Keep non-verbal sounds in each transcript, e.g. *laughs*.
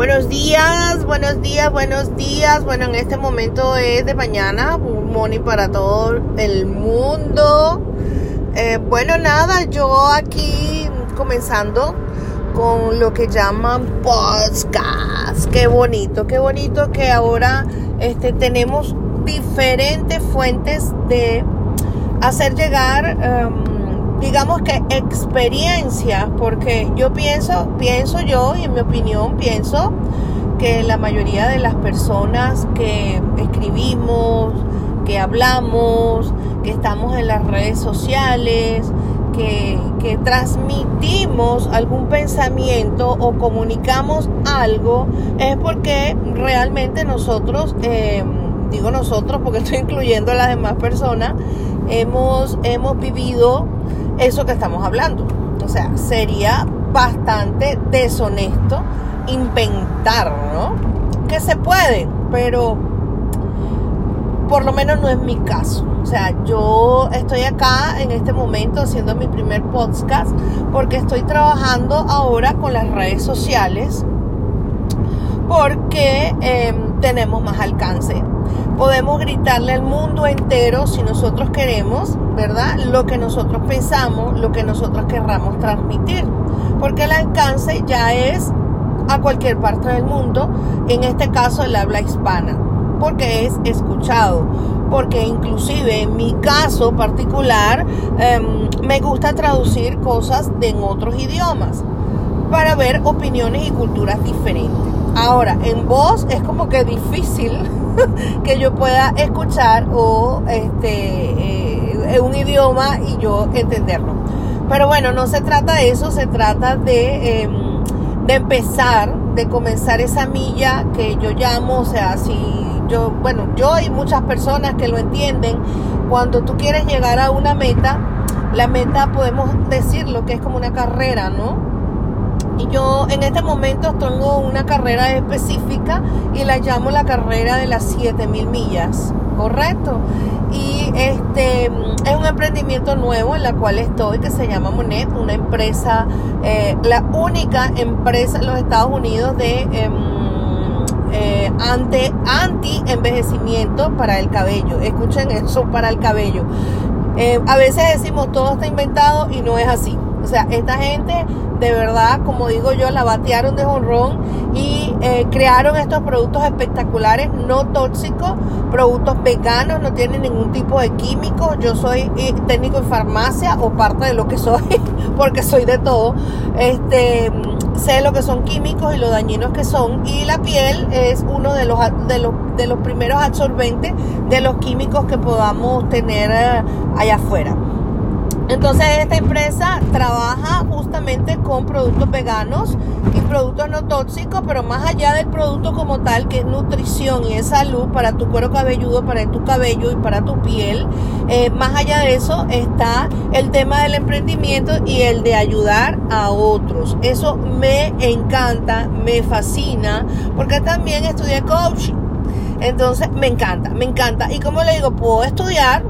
Buenos días, buenos días, buenos días. Bueno, en este momento es de mañana, un morning para todo el mundo. Eh, bueno, nada, yo aquí comenzando con lo que llaman podcast. Qué bonito, qué bonito que ahora este, tenemos diferentes fuentes de hacer llegar, em, digamos que experiencias, porque yo pienso, pienso yo, y en mi opinión pienso que la mayoría de las personas que escribimos, que hablamos, que estamos en las redes sociales, que, transmitimos algún pensamiento o comunicamos algo, es porque realmente nosotros, em, digo nosotros porque *laughs* estoy incluyendo a las demás personas, hemos, hemos vivido eso que estamos hablando. O sea, sería bastante deshonesto inventar, ¿no? Que se puede, pero por lo menos no es mi caso. O sea, yo estoy acá en este momento haciendo mi primer podcast porque estoy trabajando ahora con las redes sociales porque em, tenemos más alcance. Podemos gritarle al mundo entero si nosotros queremos, ¿verdad? Lo que nosotros pensamos, lo que nosotros querramos transmitir. Porque el alcance ya es a cualquier parte del mundo, en este caso el habla hispana, porque es escuchado. Porque inclusive en mi caso particular em, me gusta traducir cosas de en otros idiomas para ver opiniones y culturas diferentes. Ahora, en voz es como que difícil *laughs* que yo pueda escuchar o este eh, un idioma y yo entenderlo. Pero bueno, no se trata de eso, se trata de, em, de empezar, de comenzar esa milla que yo llamo, o sea, si yo, bueno, yo y muchas personas que lo entienden, cuando tú quieres llegar a una meta, la meta podemos decirlo que es como una carrera, ¿no? Yo en este momento tengo una carrera específica y la llamo la carrera de las 7000 millas, ¿correcto? Y este es un emprendimiento nuevo en la cual estoy que se llama Monet, una empresa, eh, la única empresa en los Estados Unidos de em, eh, ante, anti-envejecimiento para el cabello. Escuchen eso, para el cabello. Eh, a veces decimos todo está inventado y no es así. O sea, esta gente de verdad, como digo yo, la batearon de honrón y eh, crearon estos productos espectaculares, no tóxicos, productos veganos, no tienen ningún tipo de químicos. Yo soy eh, técnico en farmacia o parte de lo que soy, *laughs* porque soy de todo. Este sé lo que son químicos y lo dañinos que son y la piel es uno de los de los, de los primeros absorbentes de los químicos que podamos tener eh, allá afuera. Entonces esta empresa trabaja justamente con productos veganos y productos no tóxicos, pero más allá del producto como tal, que es nutrición y es salud para tu cuero cabelludo, para tu cabello y para tu piel, eh, más allá de eso está el tema del emprendimiento y el de ayudar a otros. Eso me encanta, me fascina, porque también estudié coaching. Entonces me encanta, me encanta. Y como le digo, puedo estudiar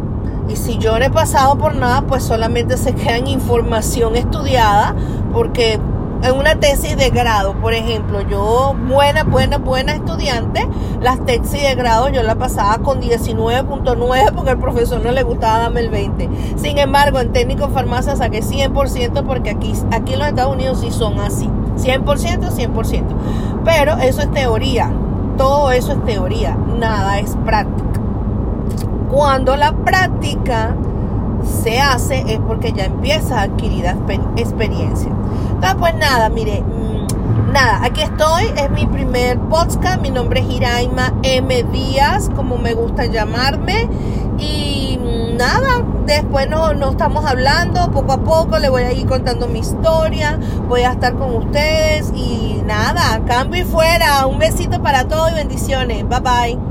y si yo no he pasado por nada, pues solamente se queda en información estudiada, porque en una tesis de grado, por ejemplo, yo buena, buena, buena estudiante, las tesis de grado yo la pasaba con 19.9 porque al profesor no le gustaba darme el 20. Sin embargo, en técnico en farmacia saqué 100% porque aquí, aquí en los Estados Unidos sí son así. 100%, 100%. Pero eso es teoría. Todo eso es teoría. Nada es práctica. Cuando la práctica se hace es porque ya empieza a adquirir experiencia. Entonces, pues nada, mire, mm, nada, aquí estoy, es mi primer podcast, mi nombre es Iraima M. Díaz, como me gusta llamarme, y mm, nada, después no, no estamos hablando, poco a poco le voy a ir contando mi historia, voy a estar con ustedes, y nada, cambio y fuera, un besito para todos y bendiciones, bye bye.